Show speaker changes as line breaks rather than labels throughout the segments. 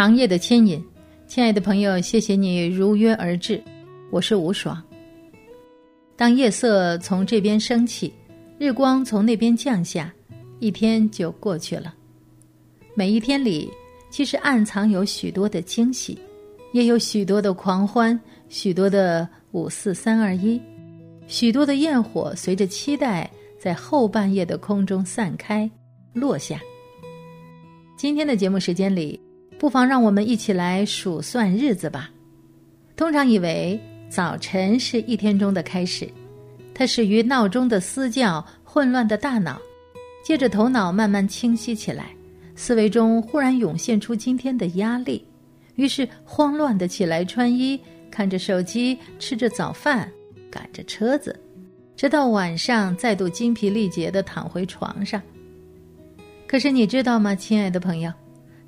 长夜的牵引，亲爱的朋友，谢谢你如约而至，我是吴爽。当夜色从这边升起，日光从那边降下，一天就过去了。每一天里，其实暗藏有许多的惊喜，也有许多的狂欢，许多的五四三二一，许多的焰火随着期待在后半夜的空中散开落下。今天的节目时间里，不妨让我们一起来数算日子吧。通常以为。早晨是一天中的开始，它始于闹钟的嘶叫，混乱的大脑，接着头脑慢慢清晰起来，思维中忽然涌现出今天的压力，于是慌乱的起来穿衣，看着手机，吃着早饭，赶着车子，直到晚上再度精疲力竭的躺回床上。可是你知道吗，亲爱的朋友？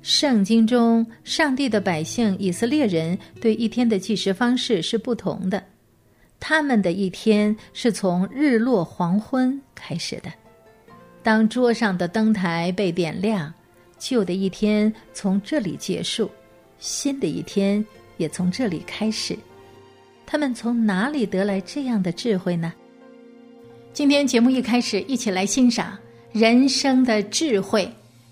圣经中，上帝的百姓以色列人对一天的计时方式是不同的。他们的一天是从日落黄昏开始的。当桌上的灯台被点亮，旧的一天从这里结束，新的一天也从这里开始。他们从哪里得来这样的智慧呢？今天节目一开始，一起来欣赏人生的智慧。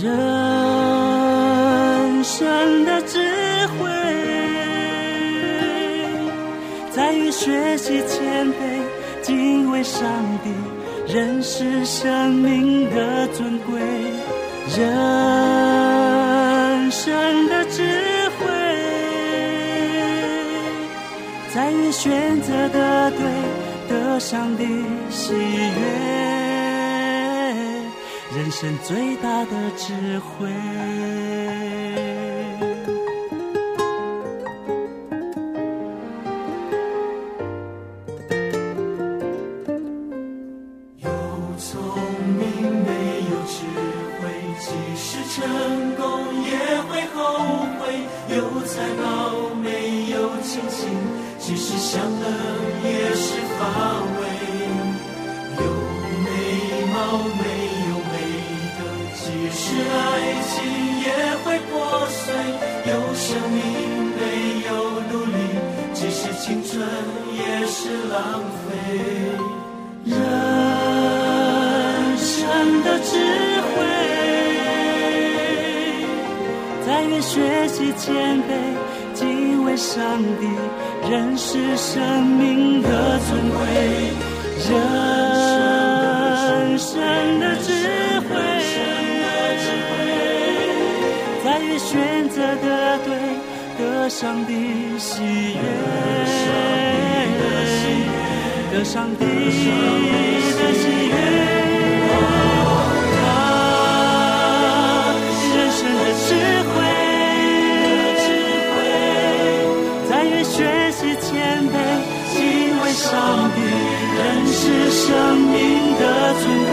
人生的智慧，在于学习谦卑，敬畏上帝，认识生命的尊贵。人生的智慧，在于选择的对，得上帝喜悦。人生最大的智慧。浪费。人生的智慧，在于学习谦卑，敬畏上帝，认识生命的尊贵。人生的智慧，在于选择的对，得上帝喜悦，的上帝的喜悦。他，人生的智慧，在于学习谦卑，敬畏上帝，认识生命的尊贵。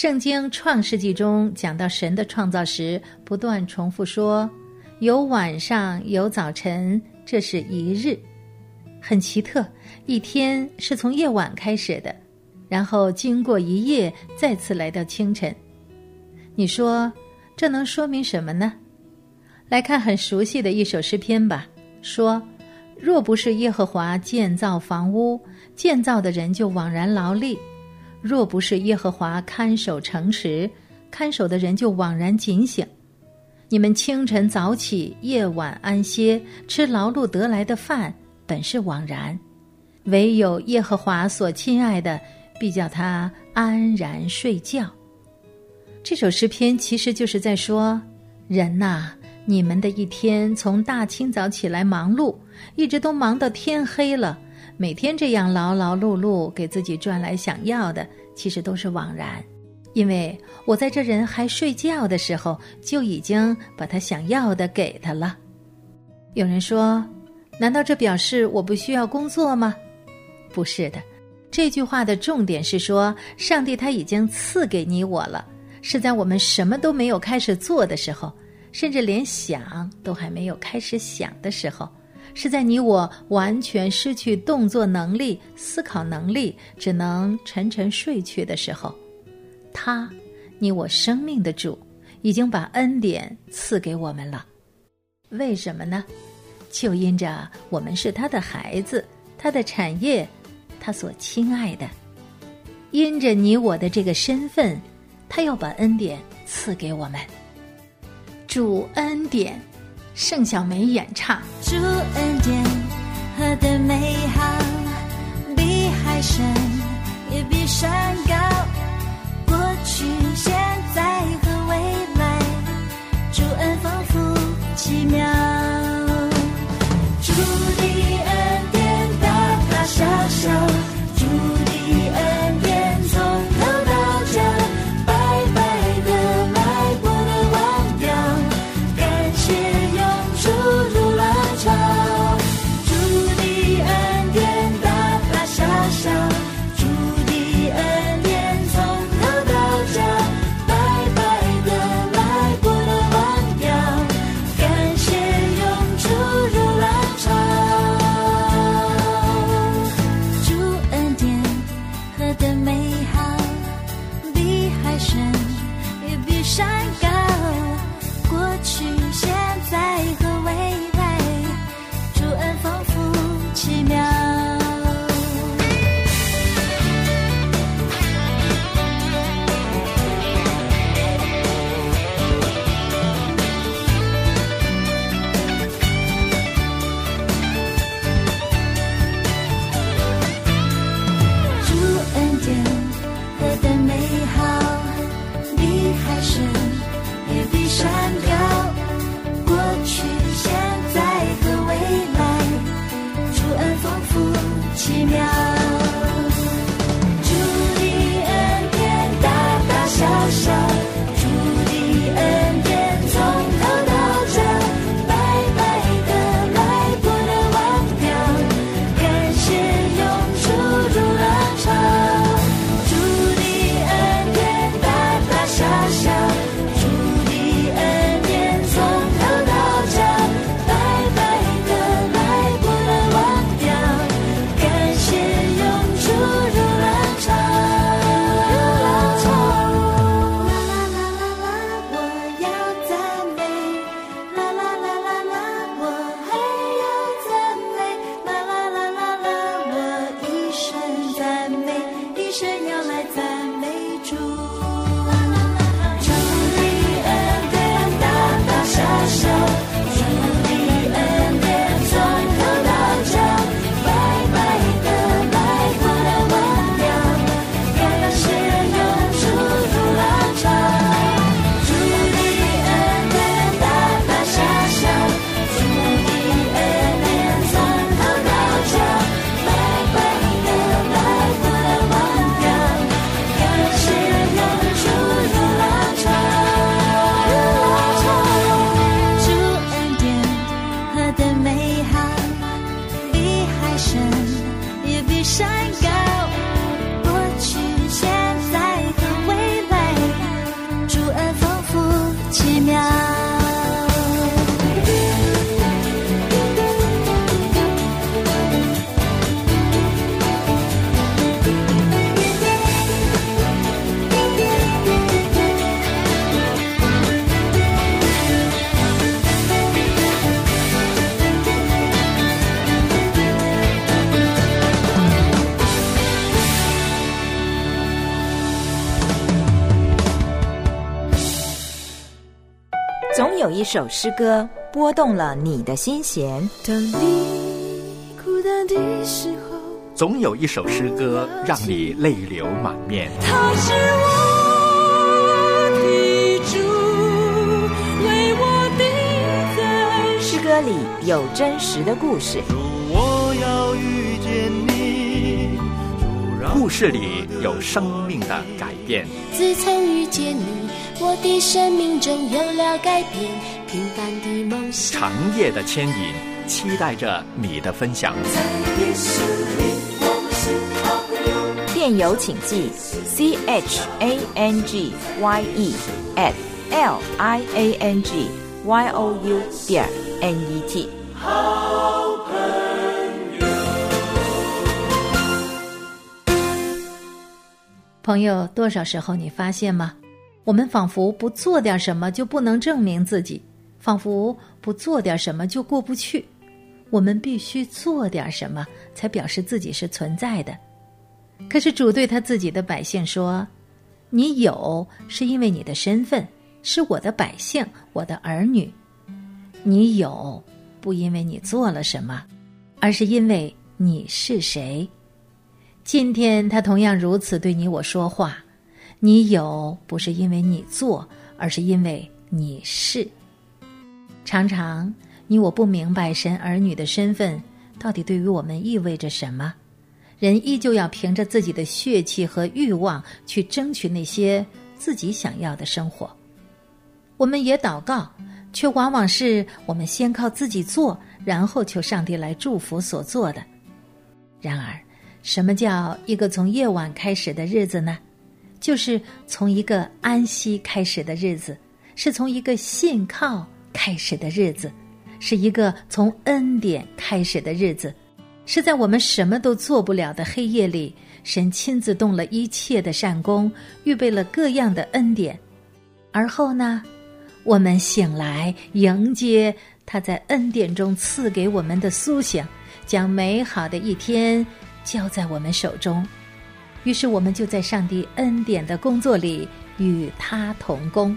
圣经《创世纪》中讲到神的创造时，不断重复说：“有晚上，有早晨，这是一日。”很奇特，一天是从夜晚开始的，然后经过一夜，再次来到清晨。你说这能说明什么呢？来看很熟悉的一首诗篇吧，说：“若不是耶和华建造房屋，建造的人就枉然劳力。”若不是耶和华看守城池，看守的人就枉然警醒。你们清晨早起，夜晚安歇，吃劳碌得来的饭，本是枉然；唯有耶和华所亲爱的，必叫他安然睡觉。这首诗篇其实就是在说：人呐，你们的一天从大清早起来忙碌，一直都忙到天黑了。每天这样劳劳碌碌给自己赚来想要的，其实都是枉然，因为我在这人还睡觉的时候就已经把他想要的给他了。有人说：“难道这表示我不需要工作吗？”不是的，这句话的重点是说，上帝他已经赐给你我了，是在我们什么都没有开始做的时候，甚至连想都还没有开始想的时候。是在你我完全失去动作能力、思考能力，只能沉沉睡去的时候，他，你我生命的主，已经把恩典赐给我们了。为什么呢？就因着我们是他的孩子，他的产业，他所亲爱的。因着你我的这个身份，他要把恩典赐给我们。主恩典。盛小梅演唱。
祝恩典何等美好，比海深也比山高。
首诗歌拨动了你的心弦。
当你孤单的时候，
总有一首诗歌让你泪流满面。
他是我的主，为我的在
诗歌里有真实的故事，
主，我要遇见你，
故事里有生命的改变，
自从遇见你，我的生命中有了改变，平凡的梦想。
长夜的牵引，期待着你的分享。
电邮请寄 c h a n g y e at l i a n g y o u 点 n e t。
朋友，多少时候你发现吗？我们仿佛不做点什么就不能证明自己，仿佛不做点什么就过不去。我们必须做点什么，才表示自己是存在的。可是主对他自己的百姓说：“你有，是因为你的身份是我的百姓，我的儿女。你有，不因为你做了什么，而是因为你是谁。今天他同样如此对你我说话。你有，不是因为你做，而是因为你是。常常你我不明白神儿女的身份到底对于我们意味着什么。人依旧要凭着自己的血气和欲望去争取那些自己想要的生活。我们也祷告，却往往是我们先靠自己做，然后求上帝来祝福所做的。然而，什么叫一个从夜晚开始的日子呢？就是从一个安息开始的日子，是从一个信靠开始的日子，是一个从恩典开始的日子，是在我们什么都做不了的黑夜里，神亲自动了一切的善功，预备了各样的恩典，而后呢，我们醒来迎接他在恩典中赐给我们的苏醒，将美好的一天交在我们手中。于是我们就在上帝恩典的工作里与他同工，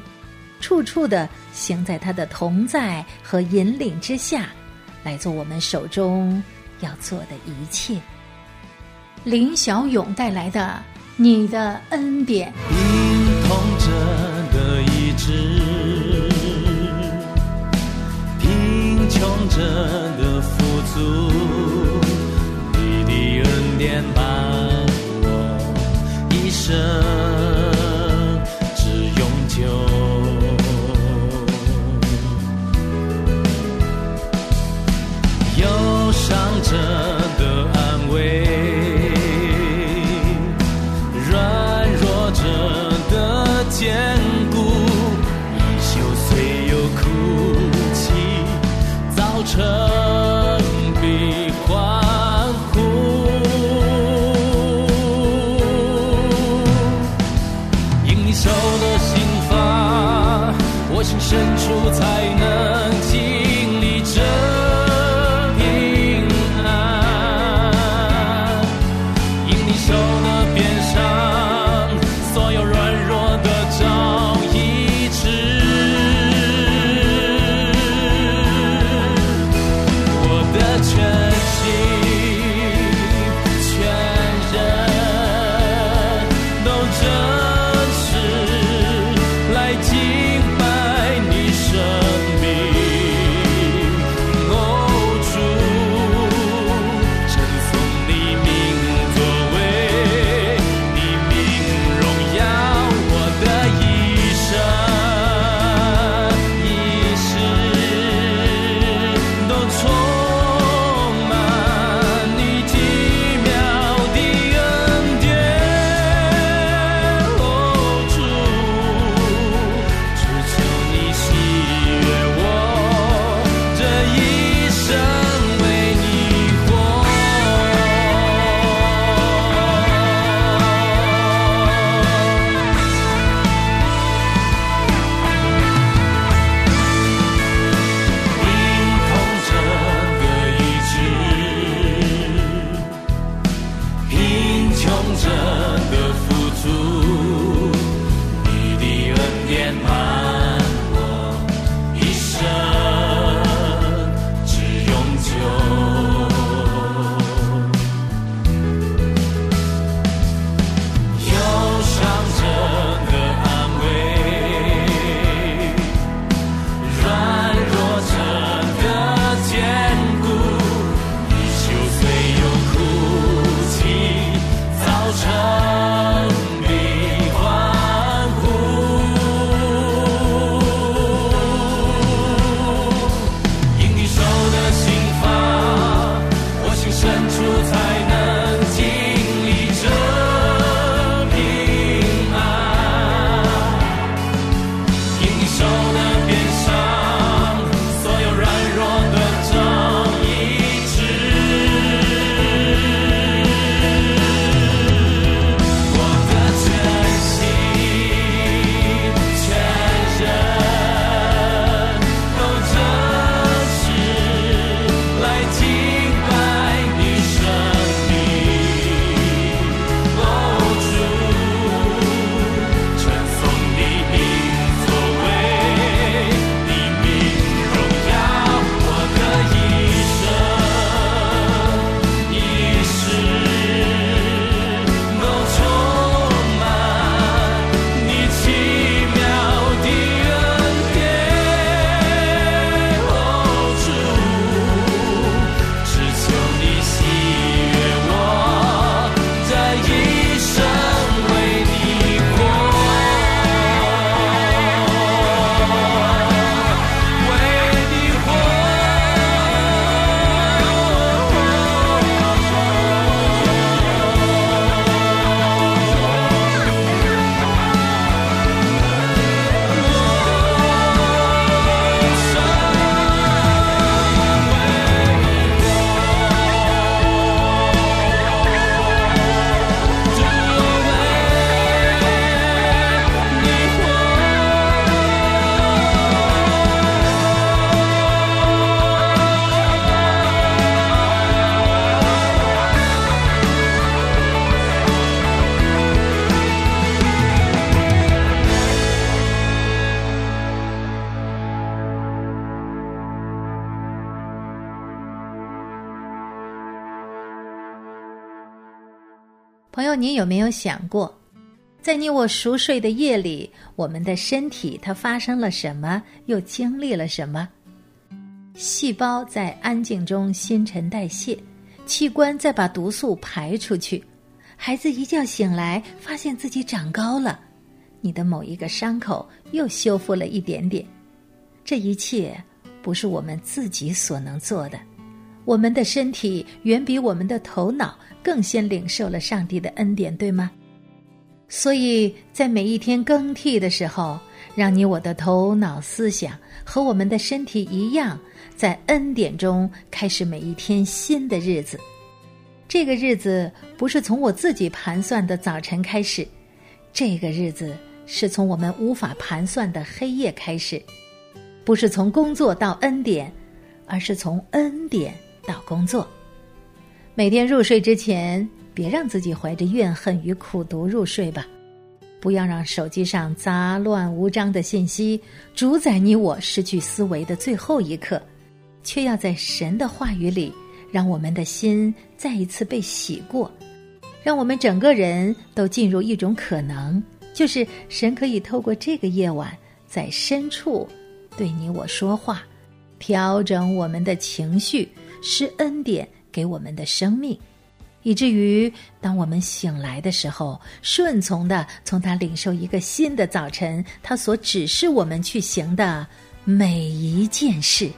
处处的行在他的同在和引领之下，来做我们手中要做的一切。林小勇带来的《你的恩典》。
病痛者的意志，贫穷者的富足，你的恩典伴我一生
朋友，你有没有想过，在你我熟睡的夜里，我们的身体它发生了什么，又经历了什么？细胞在安静中新陈代谢，器官再把毒素排出去。孩子一觉醒来，发现自己长高了，你的某一个伤口又修复了一点点。这一切不是我们自己所能做的，我们的身体远比我们的头脑更先领受了上帝的恩典，对吗？所以在每一天更替的时候，让你我的头脑思想和我们的身体一样。在恩典中开始每一天新的日子，这个日子不是从我自己盘算的早晨开始，这个日子是从我们无法盘算的黑夜开始，不是从工作到恩典，而是从恩典到工作。每天入睡之前，别让自己怀着怨恨与苦毒入睡吧，不要让手机上杂乱无章的信息主宰你我失去思维的最后一刻。却要在神的话语里，让我们的心再一次被洗过，让我们整个人都进入一种可能，就是神可以透过这个夜晚，在深处对你我说话，调整我们的情绪，施恩典给我们的生命，以至于当我们醒来的时候，顺从的从他领受一个新的早晨，他所指示我们去行的每一件事。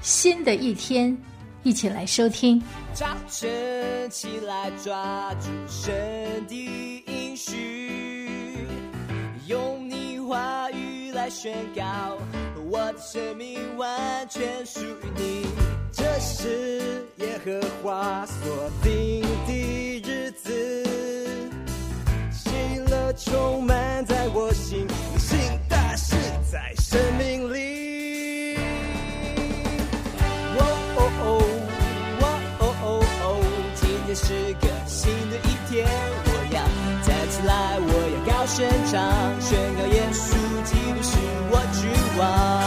新的一天，一起来收听。
早晨起来，抓住神的应许，用你话语来宣告，我的生命完全属于你。这是耶和华所定的日子，喜乐充满在我心，新大事在生命里。今天是个新的一天，我要站起来，我要高声唱，宣告耶稣基督是我君王。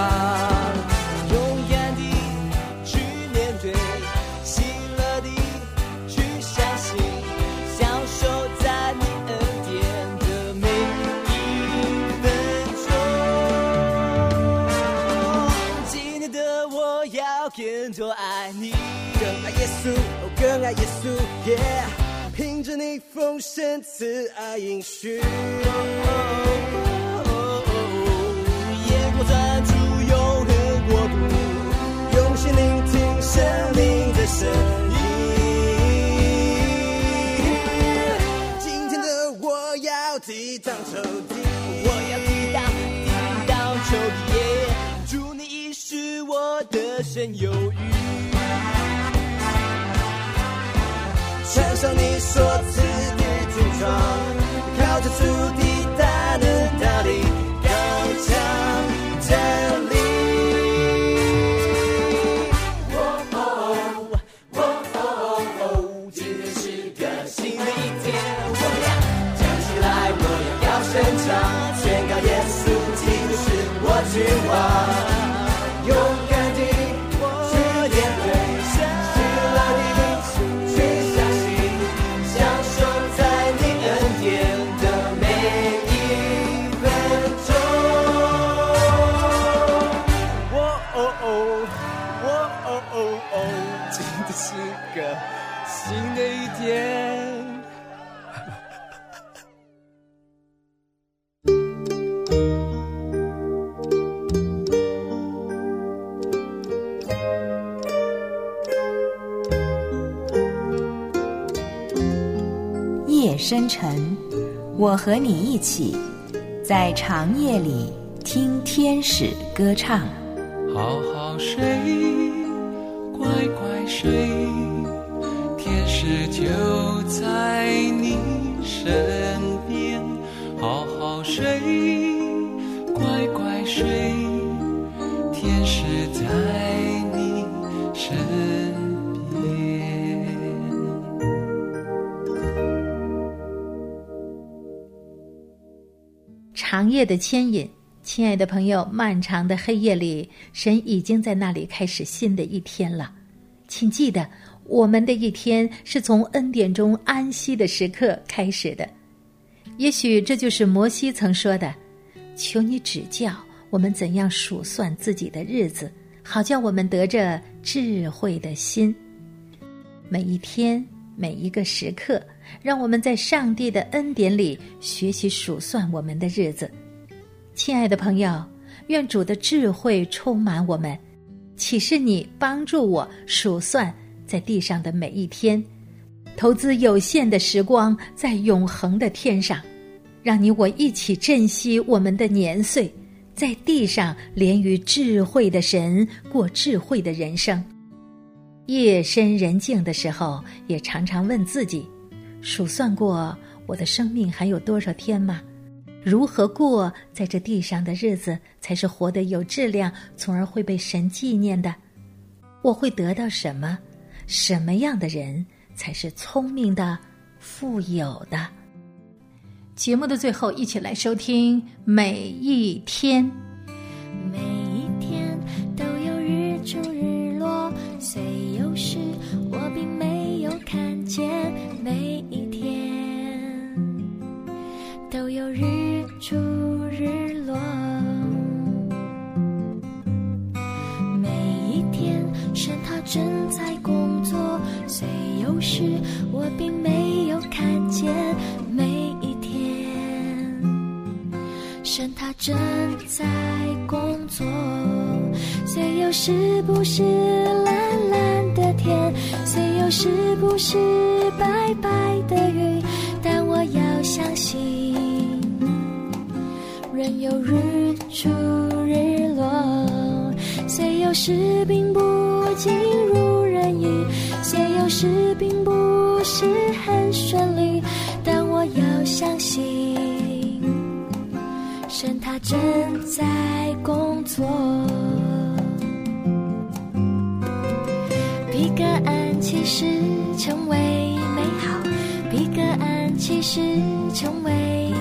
勇敢底去面对，喜乐的去相信，享受在你恩典的每一分钟。今天的我要更多爱你，更爱耶稣，哦，更爱耶稣，耶。凭着你丰盛慈爱应许，眼光专注。我用心聆听生命的声音。今天的我要抵挡仇敌，我要抵挡抵挡仇敌。祝你已是我的神有余，穿上你所赐的军装，靠着主的
深沉，我和你一起在长夜里听天使歌唱。
好好睡，乖乖睡，天使就在你身边。好好睡，
夜的牵引，亲爱的朋友，漫长的黑夜里，神已经在那里开始新的一天了。请记得，我们的一天是从恩典中安息的时刻开始的。也许这就是摩西曾说的：“求你指教我们怎样数算自己的日子，好叫我们得着智慧的心。”每一天，每一个时刻，让我们在上帝的恩典里学习数算我们的日子。亲爱的朋友，愿主的智慧充满我们，启示你，帮助我数算在地上的每一天，投资有限的时光在永恒的天上，让你我一起珍惜我们的年岁，在地上连于智慧的神过智慧的人生。夜深人静的时候，也常常问自己：数算过我的生命还有多少天吗？如何过在这地上的日子才是活得有质量，从而会被神纪念的？我会得到什么？什么样的人才是聪明的、富有的？节目的最后，一起来收听每一天。
他正在工作，虽有时不是蓝蓝的天，虽有时不是白白的云，但我要相信，仍有日出日落。虽有时并不尽如人意，虽有时并不我正在工作。比个安其实成为美好，比个安其实成为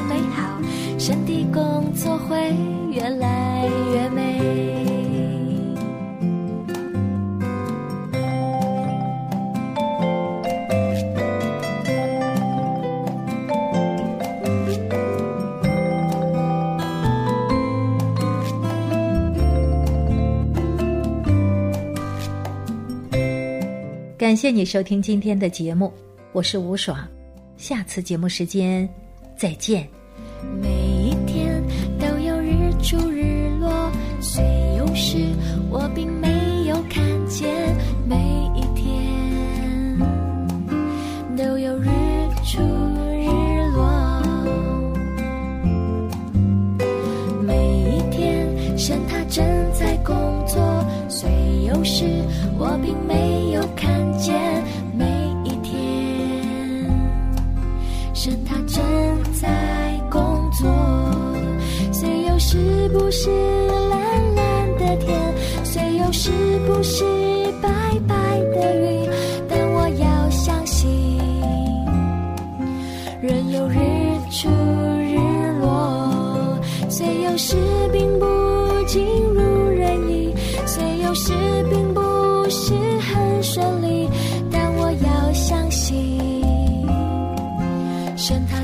美好，身体工作会越来
感谢你收听今天的节目，我是吴爽，下次节目时间再见。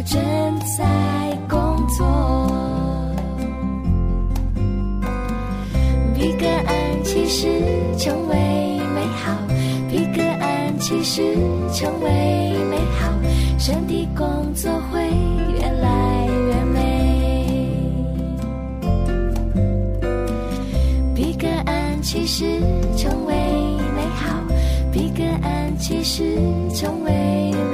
正在工作，比个安其实成为美好，比个安其实成为美好，身体工作会越来越美。比个安其实成为美好，比个安其实成为美。